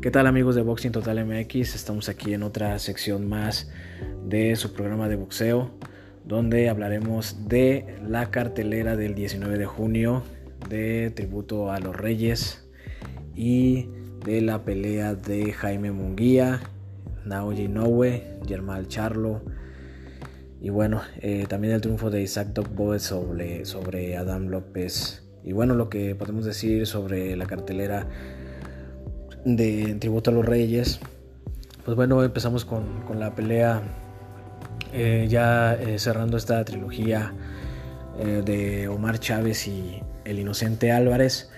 ¿Qué tal amigos de Boxing Total MX? Estamos aquí en otra sección más de su programa de boxeo, donde hablaremos de la cartelera del 19 de junio de tributo a los Reyes y de la pelea de Jaime Munguía, Naoji Inoue, Germán Charlo y bueno, eh, también el triunfo de Isaac Dogboe sobre, sobre Adam López. Y bueno, lo que podemos decir sobre la cartelera de Tributo a los Reyes. Pues bueno, empezamos con, la pelea eh, ya eh, cerrando esta trilogía eh, de Omar Chávez y el inocente Álvarez.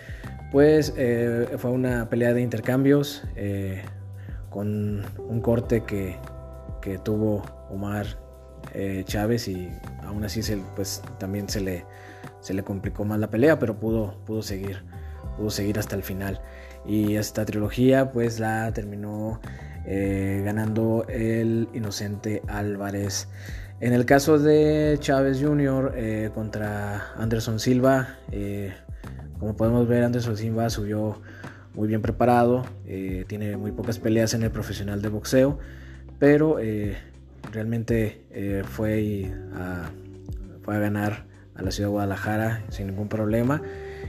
Pues fue una pelea de intercambios con un corte que, que tuvo Omar Chávez y aún así se, pues, también se le, se le complicó más la pelea, pero pudo, pudo seguir, pudo seguir hasta el final. Y esta trilogía pues la terminó eh, ganando el inocente Álvarez. En el caso de Chávez Jr. Eh, contra Anderson Silva, eh, como podemos ver, Anderson Silva subió muy bien preparado, tiene muy pocas peleas en el profesional de boxeo, pero realmente fue, a, fue a ganar a la ciudad de Guadalajara sin ningún problema.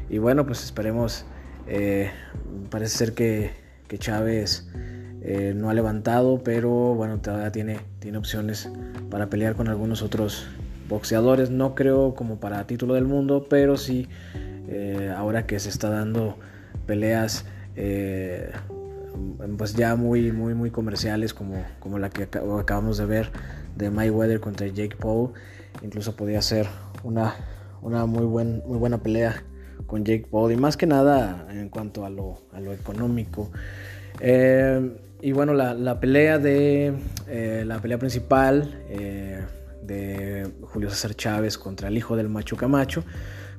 Y bueno, pues esperemos eh, parece ser que, Chávez eh, no ha levantado, pero bueno, todavía tiene, tiene opciones para pelear con algunos otros boxeadores. No creo como para título del mundo, pero sí eh, ahora que se está dando peleas pues ya muy, muy, muy comerciales como, como la que acabamos de ver de Mayweather contra Jake Paul. Incluso podía ser una, una muy, buen, muy buena pelea con Jake Paul y más que nada en cuanto a lo, económico. Eh, y bueno, la, pelea de eh, la pelea principal eh, de Julio César Chávez contra el hijo del Macho Camacho,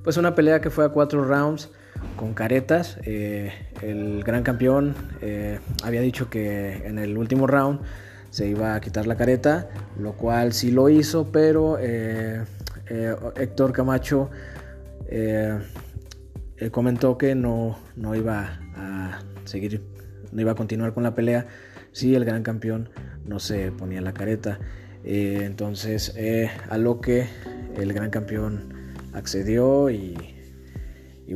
pues una pelea que fue a cuatro rounds con caretas. el gran campeón había dicho que en el último round se iba a quitar la careta, lo cual sí lo hizo, pero Héctor Camacho él comentó que no, no iba a seguir, no iba a continuar con la pelea si el gran campeón no se ponía la careta. Eh, entonces, eh, a lo que el gran campeón accedió y,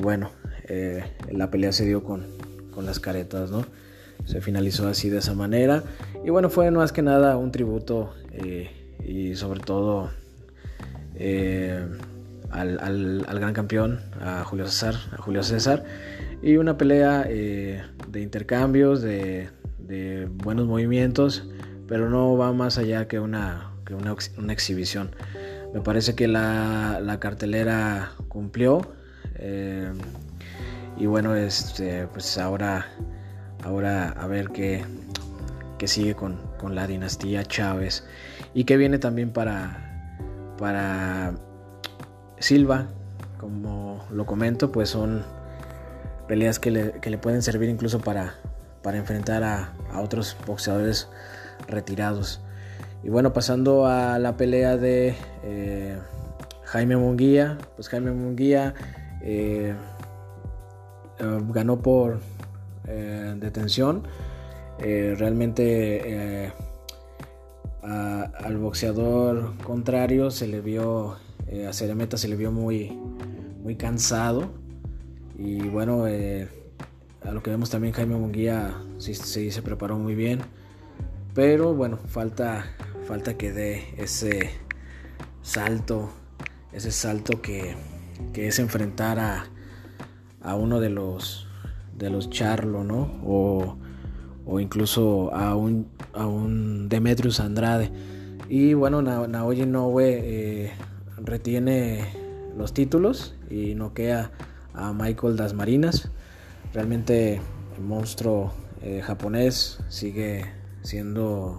bueno, eh, la pelea se dio con, con, las caretas, ¿no? Se finalizó así de esa manera. Y bueno, fue más que nada un tributo y sobre todo al, gran campeón, a Julio César, a Julio César, y una pelea eh, de intercambios, de, buenos movimientos, pero no va más allá que una, una, exhibición. Me parece que la, cartelera cumplió. Eh, y bueno, este, pues ahora, ahora a ver qué, qué sigue con, con, la dinastía Chávez y qué viene también para, para Silva, como lo comento, pues son peleas que le, pueden servir incluso para, enfrentar a, otros boxeadores retirados. Y bueno, pasando a la pelea de eh, Jaime Munguía, pues Jaime Munguía eh, eh, ganó por detención. realmente al boxeador contrario se le vio eh, a meta se le vio muy, muy cansado. Y bueno, eh, a lo que vemos también Jaime Munguía sí, se preparó muy bien. Pero bueno, falta, falta que dé ese salto, ese salto que, es enfrentar a, a, uno de los, de los Charlo, ¿no? O, incluso a un, a un Demetrius Andrade. Y bueno, Naoya Inoue eh, retiene los títulos y noquea a Michael Dasmarinas. Realmente el monstruo eh, japonés sigue siendo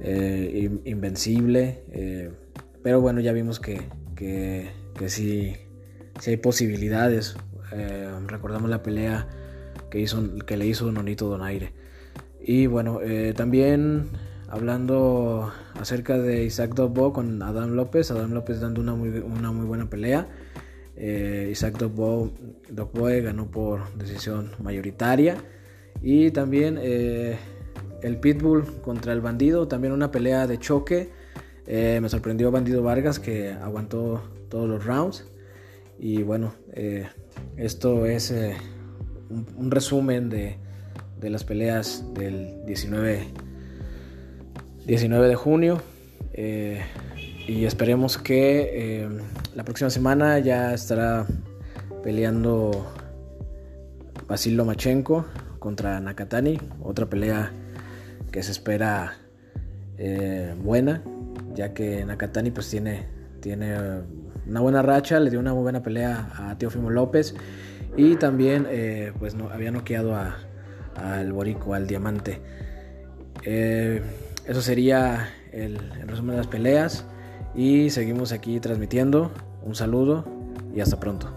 eh, invencible. Eh, pero bueno, ya vimos que, que, sí, hay posibilidades. recordamos la pelea que, hizo, que le hizo Nonito Donaire. Y bueno, también hablando acerca de Isaac Dogbo con Adam López. Adam López dando una muy, buena pelea. Eh, Isaac Dogboe ganó por decisión mayoritaria. Y también eh, el Pitbull contra el Bandido, también una pelea de choque. Eh, me sorprendió Bandido Vargas que aguantó todos los rounds. Y bueno, esto es un, resumen de, de, las peleas del 19, 19 de junio y esperemos que eh, la próxima semana ya estará peleando Basil Lomachenko contra Nakatani, otra pelea que se espera eh, buena, ya que Nakatani pues tiene, tiene una buena racha, le dio una muy buena pelea a Teofimo López y también eh, pues no, había noqueado al Borico, al Diamante. Eso sería el resumen de las peleas y seguimos aquí transmitiendo. Un saludo y hasta pronto.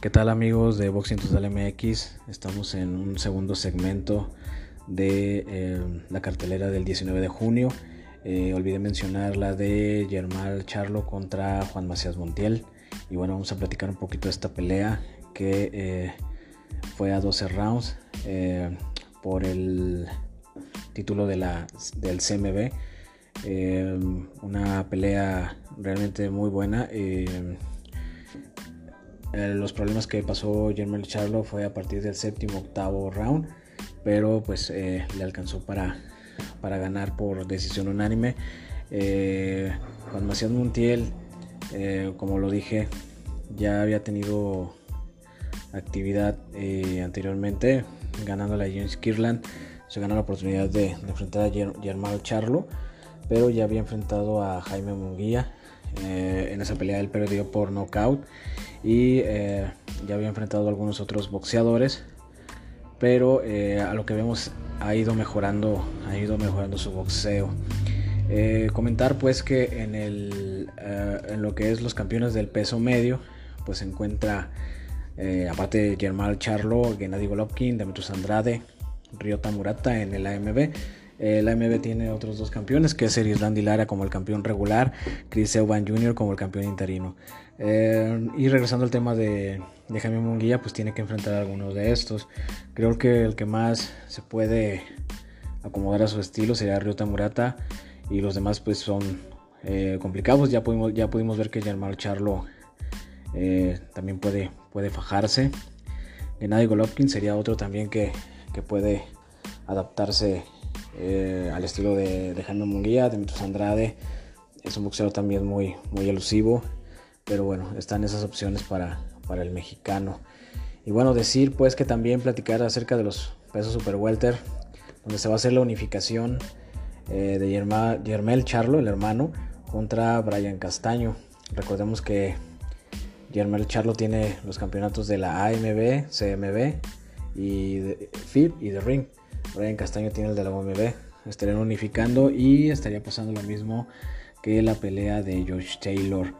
¿Qué tal amigos de Boxing Total MX? Estamos en un segundo segmento de eh, la cartelera del 19 de junio. Eh, olvidé mencionar la de Germán Charlo contra Juan Macías Montiel. Y bueno, vamos a platicar un poquito de esta pelea que eh, fue a 12 rounds por el título de la, del CMB. una pelea realmente muy buena. los problemas que pasó Germán Charlo fue a partir del séptimo, octavo round, pero pues le alcanzó para para ganar por decisión unánime. Eh, Juan Macías Montiel, eh, como lo dije, ya había tenido actividad eh, anteriormente, ganándole a James Kirland. Se ganó la oportunidad de, enfrentar a Germán Charlo, pero ya había enfrentado a Jaime Munguía. en esa pelea él perdió por knockout y ya había enfrentado a algunos otros boxeadores pero a lo que vemos ha ido mejorando, ha ido mejorando su boxeo. Eh, comentar pues que en, el, eh, en lo que es los campeones del peso medio, pues se encuentra, eh, aparte de Germán Charlo, Gennady Golovkin, Demetrius Andrade, Ryota Murata en el AMB. El AMB tiene otros dos campeones, que es Erislandy Lara como el campeón regular, Chris Euban Jr. como el campeón interino. y regresando al tema de, de Jaime pues tiene que enfrentar a algunos de estos. Creo que el que más se puede acomodar a su estilo sería Ryota Murata y los demás pues son eh, complicados. Ya pudimos, ya pudimos ver que Germán Charlo eh, también puede, puede fajarse. Gennady Golovkin sería otro también que, puede adaptarse eh, al estilo de, Jaime Munguía, Demetrius Andrade. Es un boxeador también muy, muy elusivo. Pero bueno, están esas opciones para, para el mexicano. Y bueno, decir pues que también platicar acerca de los pesos super welter, donde se va a hacer la unificación eh, de Yermel Charlo, el hermano, contra Brian Castaño. Recordemos que Yermel Charlo tiene los campeonatos de la AMB, CMB y de FIB y de Ring. Brian Castaño tiene el de la OMB. Estarían unificando y estaría pasando lo mismo que la pelea de Josh Taylor.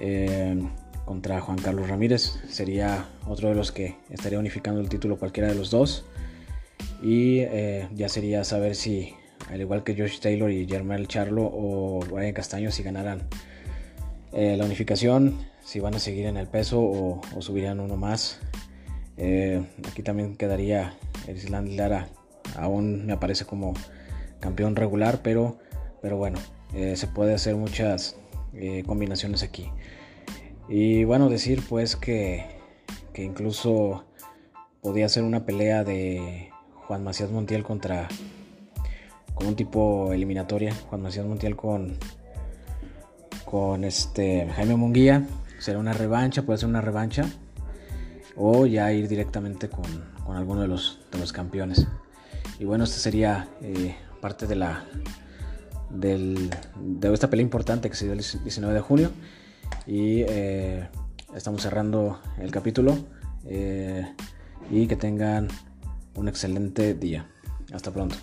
Eh, contra Juan Carlos Ramírez. Sería otro de los que estaría unificando el título cualquiera de los dos. Y eh, ya sería saber si, al igual que Josh Taylor y Germán Charlo o Brian Castaño, si ganaran eh, la unificación, si van a seguir en el peso o, subirían uno más. Aquí también quedaría Island Lara. Aún me aparece como campeón regular, pero, pero bueno, se puede hacer muchas combinaciones aquí. Y bueno, decir pues que, que incluso podía ser una pelea de Juan Macías Montiel contra con un tipo eliminatoria, Juan Macías Montiel con con este Jaime Munguía, será una revancha, puede ser una revancha o ya ir directamente con, con alguno de los, de los campeones. Y bueno, esta sería eh, parte de la del, de esta pelea importante que se dio el 19 de junio. Y eh, estamos cerrando el capítulo. Eh, y que tengan un excelente día. Hasta pronto.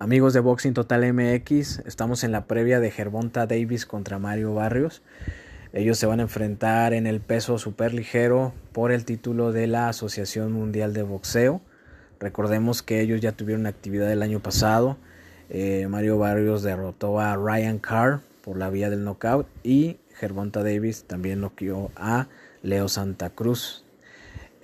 Amigos de Boxing Total MX, estamos en la previa de Gervonta Davis contra Mario Barrios. Ellos se van a enfrentar en el peso super ligero por el título de la Asociación Mundial de Boxeo. Recordemos que ellos ya tuvieron actividad el año pasado. Eh, Mario Barrios derrotó a Ryan Carr por la vía del knockout y Gervonta Davis también noqueó a Leo Santa Cruz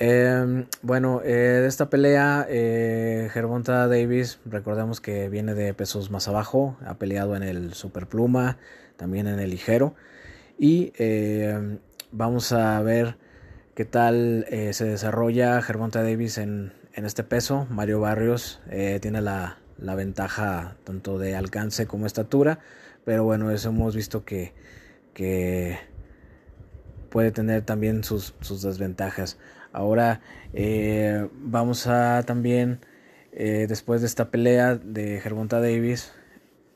Em, bueno, eh, de esta pelea, eh, Gervonta Davis, recordemos que viene de pesos más abajo, ha peleado en el superpluma, también en el ligero. Y em, vamos a ver qué tal eh, se desarrolla Gervonta Davis en, este peso. Mario Barrios tiene la, ventaja tanto de alcance como estatura, pero bueno, eso hemos visto que, puede tener también sus, sus desventajas. Ahora eh, vamos a también, eh, después de esta pelea de Gervonta Davis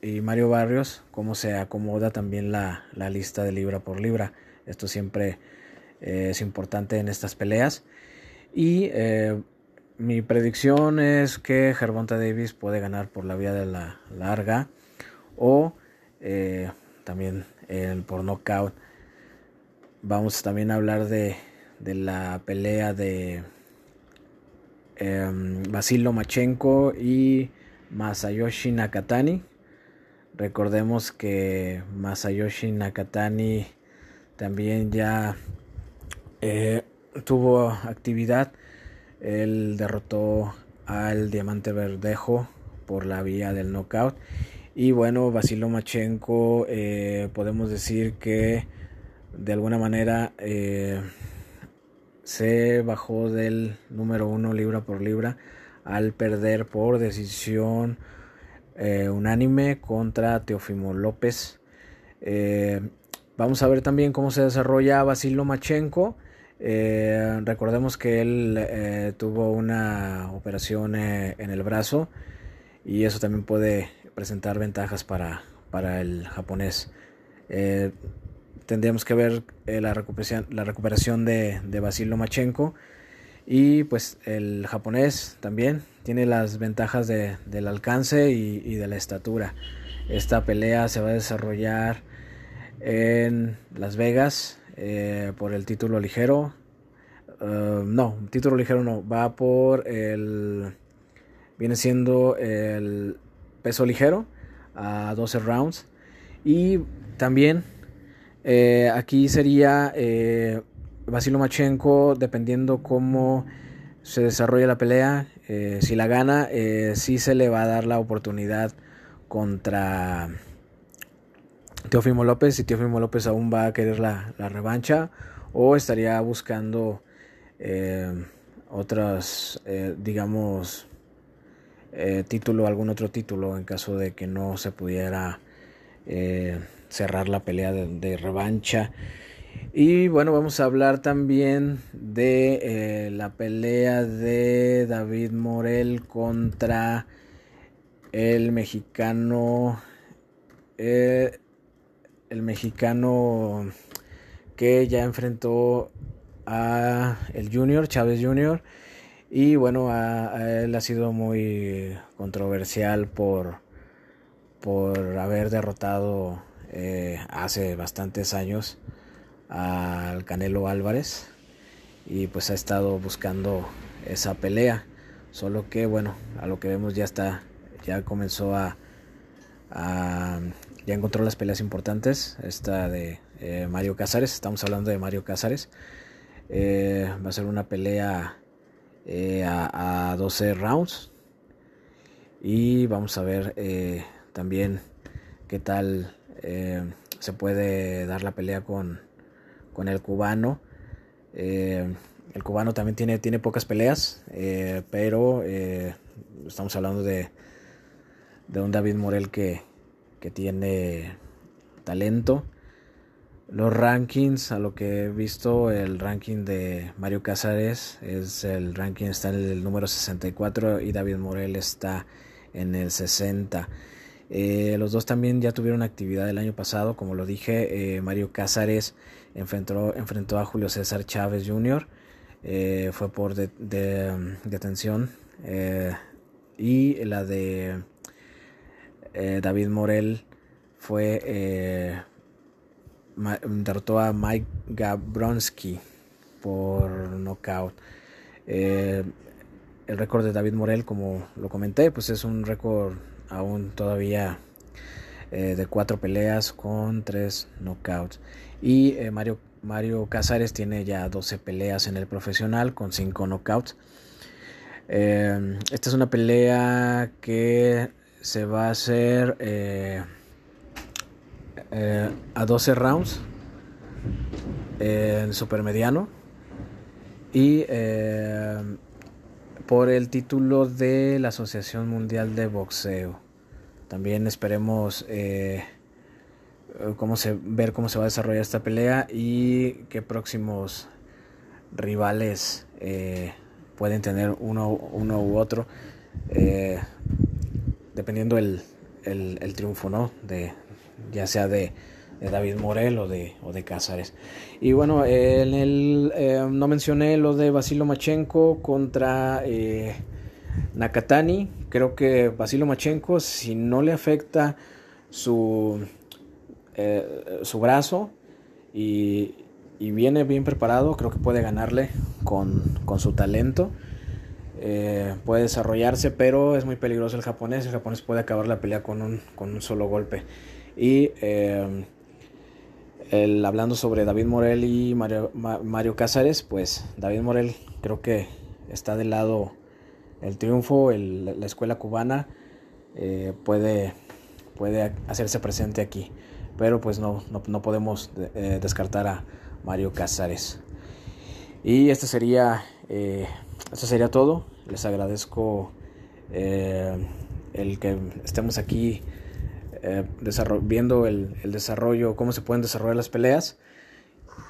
y Mario Barrios, cómo se acomoda también la, lista de libra por libra. Esto siempre eh, es importante en estas peleas. Y mi predicción es que Gervonta Davis puede ganar por la vía de la larga o también por knockout. Vamos también a hablar de de la pelea de eh, Basil Lomachenko y Masayoshi Nakatani. Recordemos que Masayoshi Nakatani también ya eh, tuvo actividad. Él derrotó al Diamante Verdejo por la vía del knockout. Y bueno, Basil Lomachenko eh, podemos decir que de alguna manera eh, se bajó del número uno libra por libra al perder por decisión eh, unánime contra Teofimo López. Eh, vamos a ver también cómo se desarrolla Basil Lomachenko. Eh, recordemos que él tuvo una operación en el brazo y eso también puede presentar ventajas para, para el japonés tendríamos que ver eh, la recuperación, la recuperación de, de Basil Lomachenko. Y pues el japonés también tiene las ventajas de, del alcance y, de la estatura. Esta pelea se va a desarrollar en Las Vegas eh, por el título ligero. Uh, no, título ligero no, va por el... Viene siendo el peso ligero a 12 rounds. Y también eh, aquí sería eh, Vasilo Machenko, dependiendo cómo se desarrolla la pelea, eh, si la gana, eh, sí se le va a dar la oportunidad contra Teofimo López, si Teofimo López aún va a querer la, revancha o estaría buscando otras, digamos, título, algún otro título en caso de que no se pudiera cerrar la pelea de, revancha. Y bueno, vamos a hablar también de eh, la pelea de David Morel contra el mexicano. Eh, el mexicano que ya enfrentó a el Junior, Chávez Junior. Y bueno, a él ha sido muy controversial por, por haber derrotado eh, hace bastantes años al Canelo Álvarez y pues ha estado buscando esa pelea. Solo que bueno a lo que vemos ya está ya comenzó a, ya encontró las peleas importantes. Esta de eh, Mario Cázares estamos hablando de Mario Cázares eh, va a ser una pelea a, a, 12 rounds. Y vamos a ver también qué tal eh, se puede dar la pelea con, con el cubano. Eh, el cubano también tiene, tiene pocas peleas, eh, pero estamos hablando de, de un David Morel que, que tiene talento. Los rankings, a lo que he visto, el ranking de Mario Casares es el ranking está en el número 64 y David Morel está en el 60. Eh, los dos también ya tuvieron actividad el año pasado, como lo dije, eh, Mario Cázares enfrentó, enfrentó a Julio César Chávez Jr., eh, fue por de, detención y la de David Morel fue derrotó a Mike Gabronsky por knockout. el récord de David Morel, como lo comenté, pues es un récord aún todavía de cuatro peleas con tres knockouts. Y Mario Mario Casares tiene ya 12 peleas en el profesional con 5 knockouts. Eh, esta es una pelea que se va a hacer eh, eh, a 12 rounds en supermediano y por el título de la Asociación Mundial de Boxeo. También esperemos eh, cómo se, ver cómo se va a desarrollar esta pelea y qué próximos rivales eh, pueden tener uno, uno u otro, eh, dependiendo el, el, triunfo, ¿no? De, ya sea de, David Morel o de, o de Cázares. Y bueno, en el, no mencioné lo de Basilo Machenko contra Nakatani. Creo que Basilo Machenko, si no le afecta su eh, su brazo y, viene bien preparado, creo que puede ganarle con, su talento. Eh, puede desarrollarse, pero es muy peligroso el japonés. El japonés puede acabar la pelea con un, con un solo golpe. Y eh, el, hablando sobre David Morel y Mario, Mario Cázares, pues David Morel creo que está del lado el triunfo, la escuela cubana puede hacerse presente aquí pero pues no, no, podemos eh, descartar a Mario Casares. Y este sería, eh, esto sería todo. Les agradezco eh, el que estemos aquí viendo el, el desarrollo, cómo se pueden desarrollar las peleas.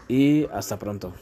Y hasta pronto.